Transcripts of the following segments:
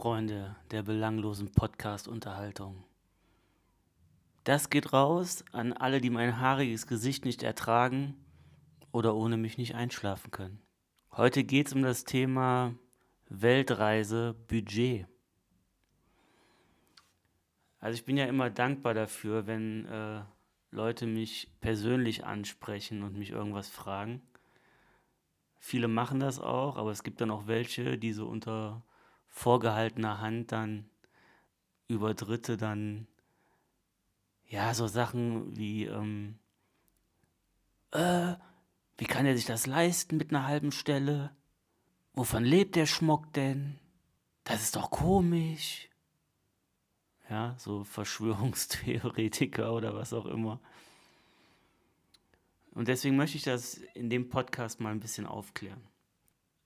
Freunde der belanglosen Podcast-Unterhaltung. Das geht raus an alle, die mein haariges Gesicht nicht ertragen oder ohne mich nicht einschlafen können. Heute geht es um das Thema Weltreise Budget. Also ich bin ja immer dankbar dafür, wenn äh, Leute mich persönlich ansprechen und mich irgendwas fragen. Viele machen das auch, aber es gibt dann auch welche, die so unter vorgehaltener Hand dann über Dritte dann ja so Sachen wie ähm, äh, wie kann er sich das leisten mit einer halben Stelle? Wovon lebt der Schmuck denn? Das ist doch komisch. Ja, so Verschwörungstheoretiker oder was auch immer. Und deswegen möchte ich das in dem Podcast mal ein bisschen aufklären.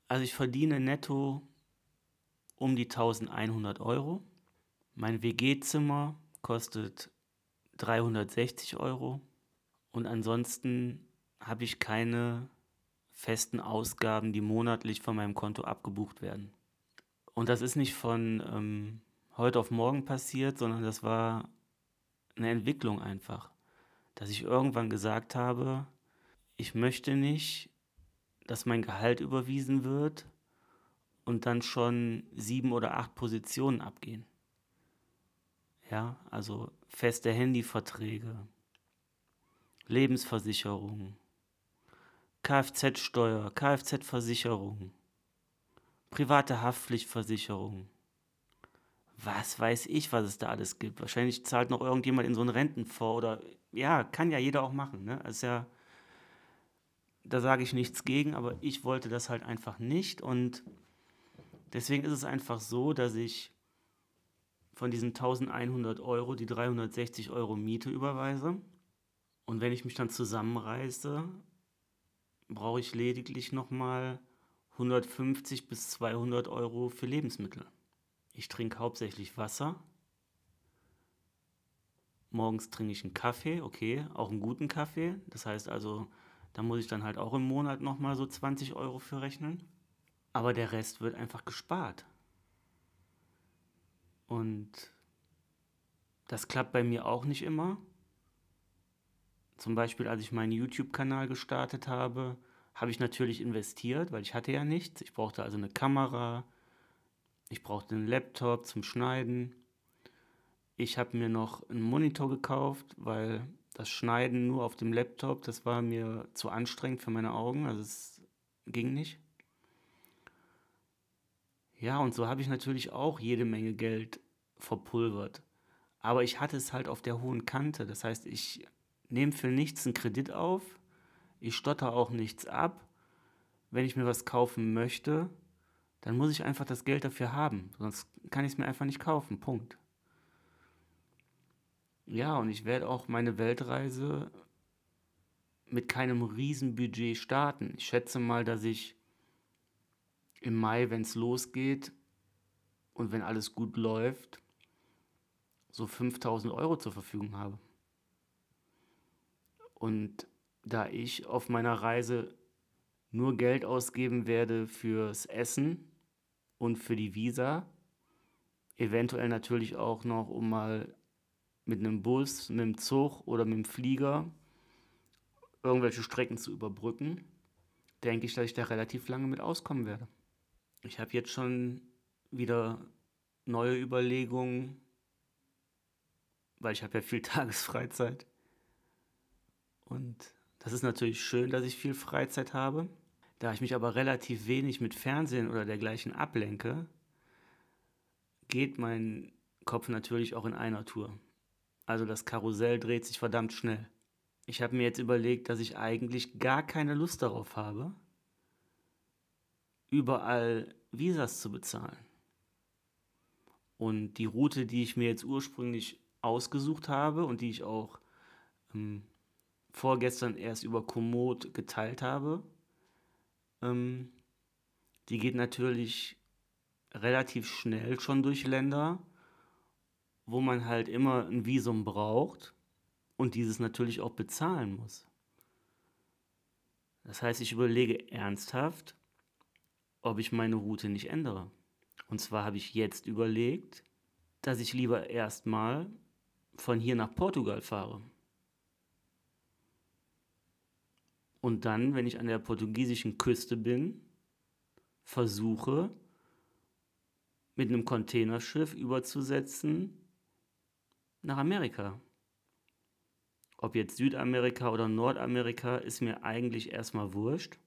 Also ich verdiene netto um die 1100 Euro. Mein WG-Zimmer kostet 360 Euro. Und ansonsten habe ich keine festen Ausgaben, die monatlich von meinem Konto abgebucht werden. Und das ist nicht von ähm, heute auf morgen passiert, sondern das war eine Entwicklung einfach. Dass ich irgendwann gesagt habe, ich möchte nicht, dass mein Gehalt überwiesen wird und dann schon sieben oder acht Positionen abgehen. Ja, also feste Handyverträge, Lebensversicherung, Kfz-Steuer, Kfz-Versicherung, private Haftpflichtversicherung. Was weiß ich, was es da alles gibt. Wahrscheinlich zahlt noch irgendjemand in so einen Rentenfonds oder ja, kann ja jeder auch machen. Ne? ist ja, da sage ich nichts gegen, aber ich wollte das halt einfach nicht und deswegen ist es einfach so, dass ich von diesen 1100 Euro die 360 Euro Miete überweise und wenn ich mich dann zusammenreiße, brauche ich lediglich nochmal 150 bis 200 Euro für Lebensmittel. Ich trinke hauptsächlich Wasser. Morgens trinke ich einen Kaffee, okay, auch einen guten Kaffee. Das heißt also, da muss ich dann halt auch im Monat nochmal so 20 Euro für rechnen. Aber der Rest wird einfach gespart. Und das klappt bei mir auch nicht immer. Zum Beispiel, als ich meinen YouTube-Kanal gestartet habe, habe ich natürlich investiert, weil ich hatte ja nichts. Ich brauchte also eine Kamera, ich brauchte einen Laptop zum Schneiden. Ich habe mir noch einen Monitor gekauft, weil das Schneiden nur auf dem Laptop, das war mir zu anstrengend für meine Augen, also es ging nicht. Ja, und so habe ich natürlich auch jede Menge Geld verpulvert. Aber ich hatte es halt auf der hohen Kante. Das heißt, ich nehme für nichts einen Kredit auf, ich stotter auch nichts ab. Wenn ich mir was kaufen möchte, dann muss ich einfach das Geld dafür haben. Sonst kann ich es mir einfach nicht kaufen. Punkt. Ja, und ich werde auch meine Weltreise mit keinem Riesenbudget starten. Ich schätze mal, dass ich im Mai, wenn es losgeht und wenn alles gut läuft, so 5000 Euro zur Verfügung habe. Und da ich auf meiner Reise nur Geld ausgeben werde fürs Essen und für die Visa, eventuell natürlich auch noch, um mal mit einem Bus, mit dem Zug oder mit dem Flieger irgendwelche Strecken zu überbrücken, denke ich, dass ich da relativ lange mit auskommen werde. Ich habe jetzt schon wieder neue Überlegungen, weil ich habe ja viel Tagesfreizeit und das ist natürlich schön, dass ich viel Freizeit habe. Da ich mich aber relativ wenig mit Fernsehen oder dergleichen ablenke, geht mein Kopf natürlich auch in einer Tour. Also das Karussell dreht sich verdammt schnell. Ich habe mir jetzt überlegt, dass ich eigentlich gar keine Lust darauf habe, überall Visas zu bezahlen. Und die Route, die ich mir jetzt ursprünglich ausgesucht habe und die ich auch ähm, vorgestern erst über Komoot geteilt habe. Ähm, die geht natürlich relativ schnell schon durch Länder, wo man halt immer ein Visum braucht und dieses natürlich auch bezahlen muss. Das heißt, ich überlege ernsthaft, ob ich meine Route nicht ändere. Und zwar habe ich jetzt überlegt, dass ich lieber erstmal von hier nach Portugal fahre. Und dann, wenn ich an der portugiesischen Küste bin, versuche, mit einem Containerschiff überzusetzen nach Amerika. Ob jetzt Südamerika oder Nordamerika, ist mir eigentlich erstmal wurscht.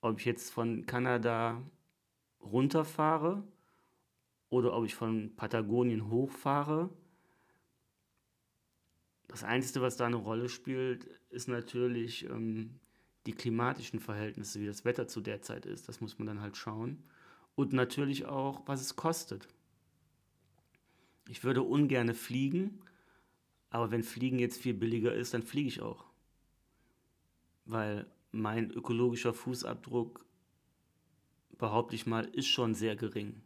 Ob ich jetzt von Kanada runterfahre oder ob ich von Patagonien hochfahre. Das Einzige, was da eine Rolle spielt, ist natürlich ähm, die klimatischen Verhältnisse, wie das Wetter zu der Zeit ist. Das muss man dann halt schauen. Und natürlich auch, was es kostet. Ich würde ungern fliegen, aber wenn Fliegen jetzt viel billiger ist, dann fliege ich auch. Weil mein ökologischer Fußabdruck, behaupte ich mal, ist schon sehr gering.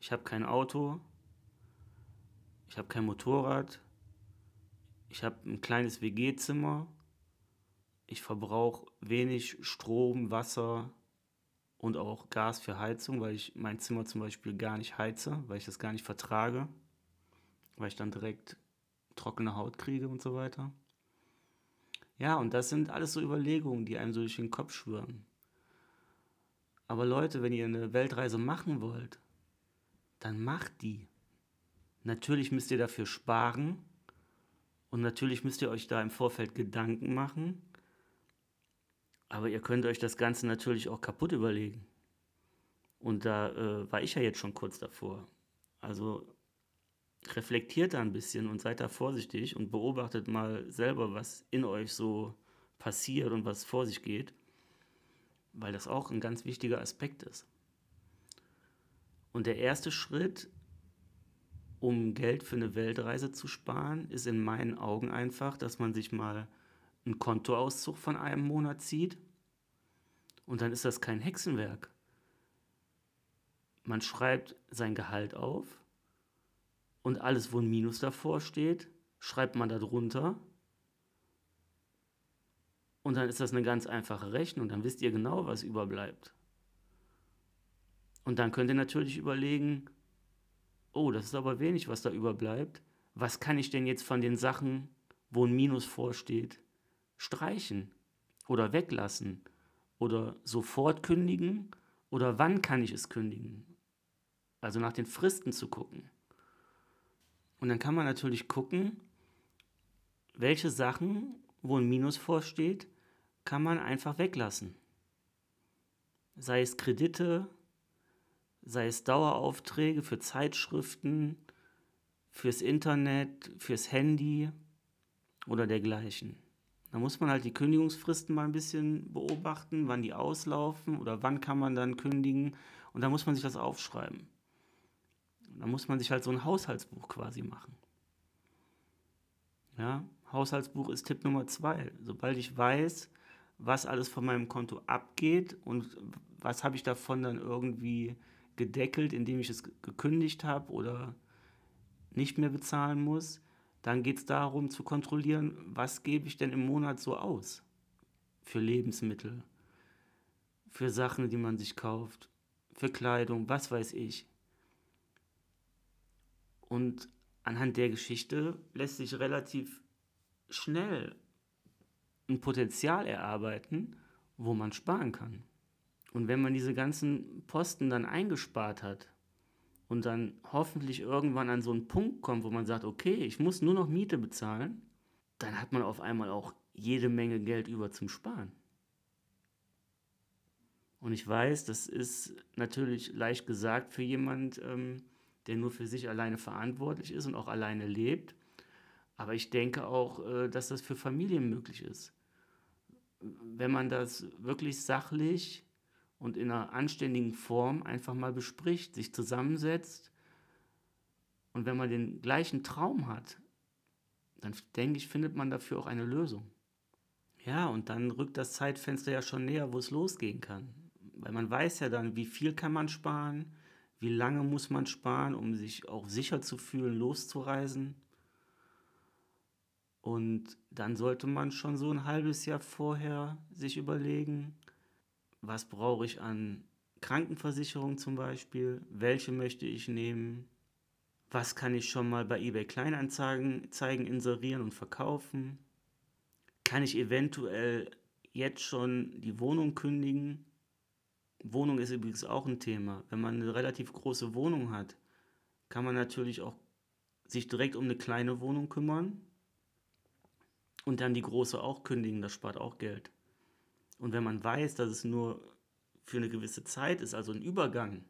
Ich habe kein Auto, ich habe kein Motorrad, ich habe ein kleines WG-Zimmer, ich verbrauche wenig Strom, Wasser und auch Gas für Heizung, weil ich mein Zimmer zum Beispiel gar nicht heize, weil ich das gar nicht vertrage, weil ich dann direkt trockene Haut kriege und so weiter. Ja, und das sind alles so Überlegungen, die einem so durch den Kopf schwirren. Aber Leute, wenn ihr eine Weltreise machen wollt, dann macht die. Natürlich müsst ihr dafür sparen und natürlich müsst ihr euch da im Vorfeld Gedanken machen. Aber ihr könnt euch das Ganze natürlich auch kaputt überlegen. Und da äh, war ich ja jetzt schon kurz davor. Also reflektiert da ein bisschen und seid da vorsichtig und beobachtet mal selber, was in euch so passiert und was vor sich geht, weil das auch ein ganz wichtiger Aspekt ist. Und der erste Schritt, um Geld für eine Weltreise zu sparen, ist in meinen Augen einfach, dass man sich mal einen Kontoauszug von einem Monat zieht. Und dann ist das kein Hexenwerk. Man schreibt sein Gehalt auf und alles, wo ein Minus davor steht, schreibt man da drunter. Und dann ist das eine ganz einfache Rechnung. Dann wisst ihr genau, was überbleibt. Und dann könnt ihr natürlich überlegen, oh, das ist aber wenig, was da überbleibt. Was kann ich denn jetzt von den Sachen, wo ein Minus vorsteht, streichen oder weglassen oder sofort kündigen oder wann kann ich es kündigen? Also nach den Fristen zu gucken. Und dann kann man natürlich gucken, welche Sachen, wo ein Minus vorsteht, kann man einfach weglassen. Sei es Kredite, sei es Daueraufträge für Zeitschriften, fürs Internet, fürs Handy oder dergleichen. Da muss man halt die Kündigungsfristen mal ein bisschen beobachten, wann die auslaufen oder wann kann man dann kündigen. Und da muss man sich das aufschreiben. Da muss man sich halt so ein Haushaltsbuch quasi machen. Ja, Haushaltsbuch ist Tipp Nummer zwei. Sobald ich weiß, was alles von meinem Konto abgeht und was habe ich davon dann irgendwie gedeckelt, indem ich es gekündigt habe oder nicht mehr bezahlen muss, dann geht es darum zu kontrollieren, was gebe ich denn im Monat so aus für Lebensmittel, für Sachen, die man sich kauft, für Kleidung, was weiß ich. Und anhand der Geschichte lässt sich relativ schnell ein Potenzial erarbeiten, wo man sparen kann. Und wenn man diese ganzen Posten dann eingespart hat und dann hoffentlich irgendwann an so einen Punkt kommt, wo man sagt, okay, ich muss nur noch Miete bezahlen, dann hat man auf einmal auch jede Menge Geld über zum Sparen. Und ich weiß, das ist natürlich leicht gesagt für jemand, ähm, der nur für sich alleine verantwortlich ist und auch alleine lebt. Aber ich denke auch, äh, dass das für Familien möglich ist. Wenn man das wirklich sachlich und in einer anständigen Form einfach mal bespricht, sich zusammensetzt und wenn man den gleichen Traum hat, dann denke ich, findet man dafür auch eine Lösung. Ja, und dann rückt das Zeitfenster ja schon näher, wo es losgehen kann. Weil man weiß ja dann, wie viel kann man sparen, wie lange muss man sparen, um sich auch sicher zu fühlen, loszureisen? Und dann sollte man schon so ein halbes Jahr vorher sich überlegen, was brauche ich an Krankenversicherung zum Beispiel, welche möchte ich nehmen, was kann ich schon mal bei eBay Kleinanzeigen zeigen, inserieren und verkaufen, kann ich eventuell jetzt schon die Wohnung kündigen. Wohnung ist übrigens auch ein Thema. Wenn man eine relativ große Wohnung hat, kann man natürlich auch sich direkt um eine kleine Wohnung kümmern und dann die große auch kündigen, das spart auch Geld. Und wenn man weiß, dass es nur für eine gewisse Zeit ist, also ein Übergang,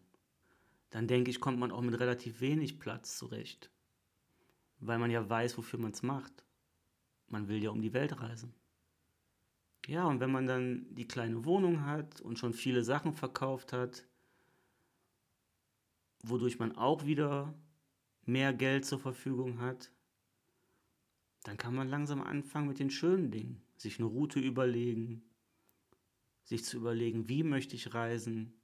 dann denke ich, kommt man auch mit relativ wenig Platz zurecht. Weil man ja weiß, wofür man es macht. Man will ja um die Welt reisen. Ja, und wenn man dann die kleine Wohnung hat und schon viele Sachen verkauft hat, wodurch man auch wieder mehr Geld zur Verfügung hat, dann kann man langsam anfangen mit den schönen Dingen. Sich eine Route überlegen, sich zu überlegen, wie möchte ich reisen?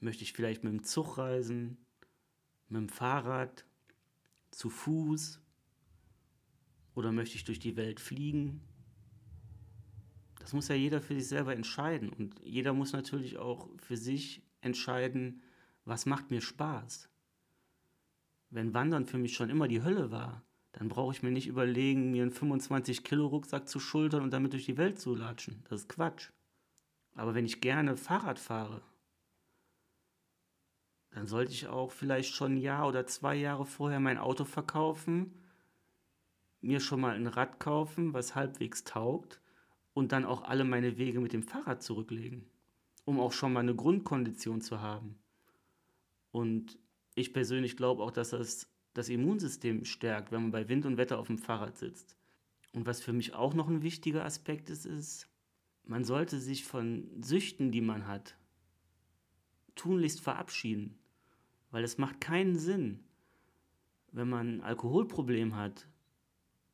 Möchte ich vielleicht mit dem Zug reisen, mit dem Fahrrad, zu Fuß oder möchte ich durch die Welt fliegen? Das muss ja jeder für sich selber entscheiden und jeder muss natürlich auch für sich entscheiden, was macht mir Spaß. Wenn Wandern für mich schon immer die Hölle war, dann brauche ich mir nicht überlegen, mir einen 25-Kilo-Rucksack zu schultern und damit durch die Welt zu latschen. Das ist Quatsch. Aber wenn ich gerne Fahrrad fahre, dann sollte ich auch vielleicht schon ein Jahr oder zwei Jahre vorher mein Auto verkaufen, mir schon mal ein Rad kaufen, was halbwegs taugt und dann auch alle meine Wege mit dem Fahrrad zurücklegen, um auch schon mal eine Grundkondition zu haben. Und ich persönlich glaube auch, dass das das Immunsystem stärkt, wenn man bei Wind und Wetter auf dem Fahrrad sitzt. Und was für mich auch noch ein wichtiger Aspekt ist, ist, man sollte sich von Süchten, die man hat, tunlichst verabschieden. Weil es macht keinen Sinn, wenn man ein Alkoholproblem hat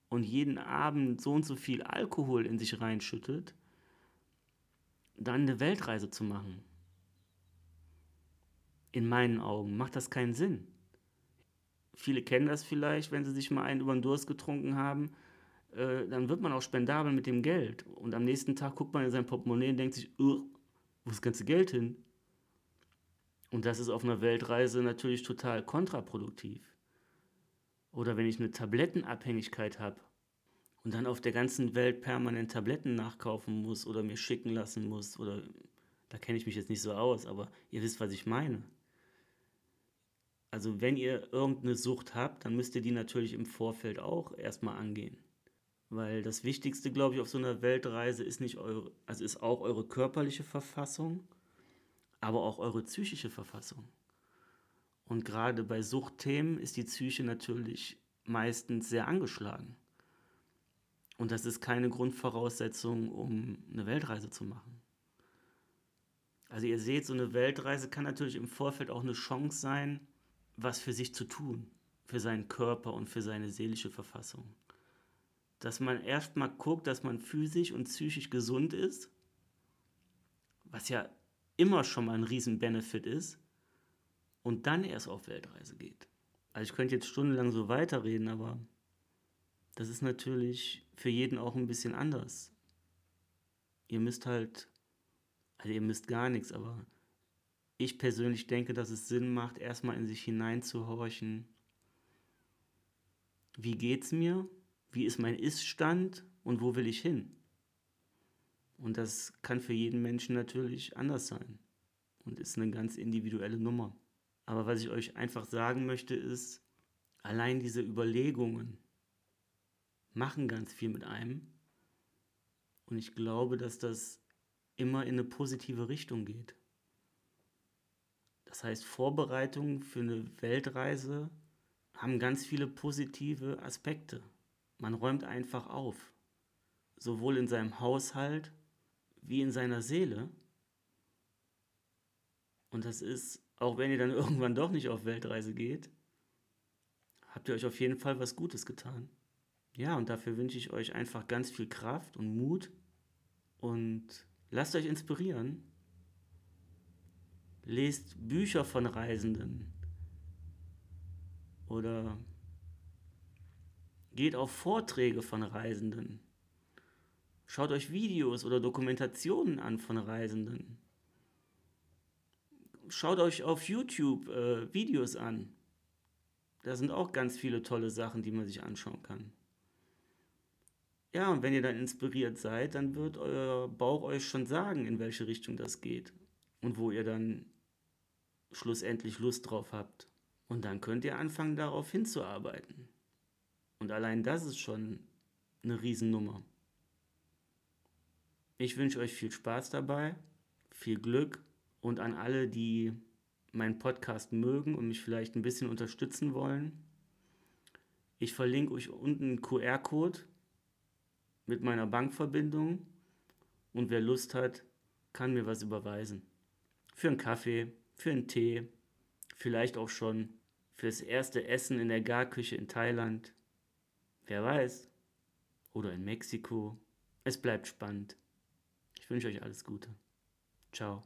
und jeden Abend so und so viel Alkohol in sich reinschüttet, dann eine Weltreise zu machen. In meinen Augen macht das keinen Sinn. Viele kennen das vielleicht, wenn sie sich mal einen über den Durst getrunken haben. Äh, dann wird man auch spendabel mit dem Geld. Und am nächsten Tag guckt man in sein Portemonnaie und denkt sich, wo ist das ganze Geld hin? Und das ist auf einer Weltreise natürlich total kontraproduktiv. Oder wenn ich eine Tablettenabhängigkeit habe und dann auf der ganzen Welt permanent Tabletten nachkaufen muss oder mir schicken lassen muss, oder da kenne ich mich jetzt nicht so aus, aber ihr wisst, was ich meine. Also wenn ihr irgendeine Sucht habt, dann müsst ihr die natürlich im Vorfeld auch erstmal angehen. Weil das Wichtigste, glaube ich, auf so einer Weltreise ist nicht eure, also ist auch eure körperliche Verfassung, aber auch eure psychische Verfassung. Und gerade bei Suchtthemen ist die Psyche natürlich meistens sehr angeschlagen. Und das ist keine Grundvoraussetzung, um eine Weltreise zu machen. Also ihr seht, so eine Weltreise kann natürlich im Vorfeld auch eine Chance sein, was für sich zu tun, für seinen Körper und für seine seelische Verfassung. Dass man erstmal guckt, dass man physisch und psychisch gesund ist, was ja immer schon mal ein Riesen-Benefit ist, und dann erst auf Weltreise geht. Also ich könnte jetzt stundenlang so weiterreden, aber das ist natürlich für jeden auch ein bisschen anders. Ihr müsst halt, also ihr müsst gar nichts, aber ich persönlich denke, dass es Sinn macht, erstmal in sich hineinzuhorchen. Wie geht's mir? Wie ist mein Ist-Stand und wo will ich hin? Und das kann für jeden Menschen natürlich anders sein und ist eine ganz individuelle Nummer. Aber was ich euch einfach sagen möchte, ist, allein diese Überlegungen machen ganz viel mit einem. Und ich glaube, dass das immer in eine positive Richtung geht. Das heißt, Vorbereitungen für eine Weltreise haben ganz viele positive Aspekte. Man räumt einfach auf, sowohl in seinem Haushalt wie in seiner Seele. Und das ist, auch wenn ihr dann irgendwann doch nicht auf Weltreise geht, habt ihr euch auf jeden Fall was Gutes getan. Ja, und dafür wünsche ich euch einfach ganz viel Kraft und Mut und lasst euch inspirieren lest Bücher von Reisenden oder geht auf Vorträge von Reisenden. Schaut euch Videos oder Dokumentationen an von Reisenden. Schaut euch auf YouTube äh, Videos an. Da sind auch ganz viele tolle Sachen, die man sich anschauen kann. Ja, und wenn ihr dann inspiriert seid, dann wird euer Bauch euch schon sagen, in welche Richtung das geht und wo ihr dann schlussendlich Lust drauf habt. Und dann könnt ihr anfangen, darauf hinzuarbeiten. Und allein das ist schon eine Riesennummer. Ich wünsche euch viel Spaß dabei, viel Glück und an alle, die meinen Podcast mögen und mich vielleicht ein bisschen unterstützen wollen. Ich verlinke euch unten einen QR-Code mit meiner Bankverbindung und wer Lust hat, kann mir was überweisen. Für einen Kaffee, für einen Tee, vielleicht auch schon fürs erste Essen in der Garküche in Thailand. Wer weiß. Oder in Mexiko. Es bleibt spannend. Ich wünsche euch alles Gute. Ciao.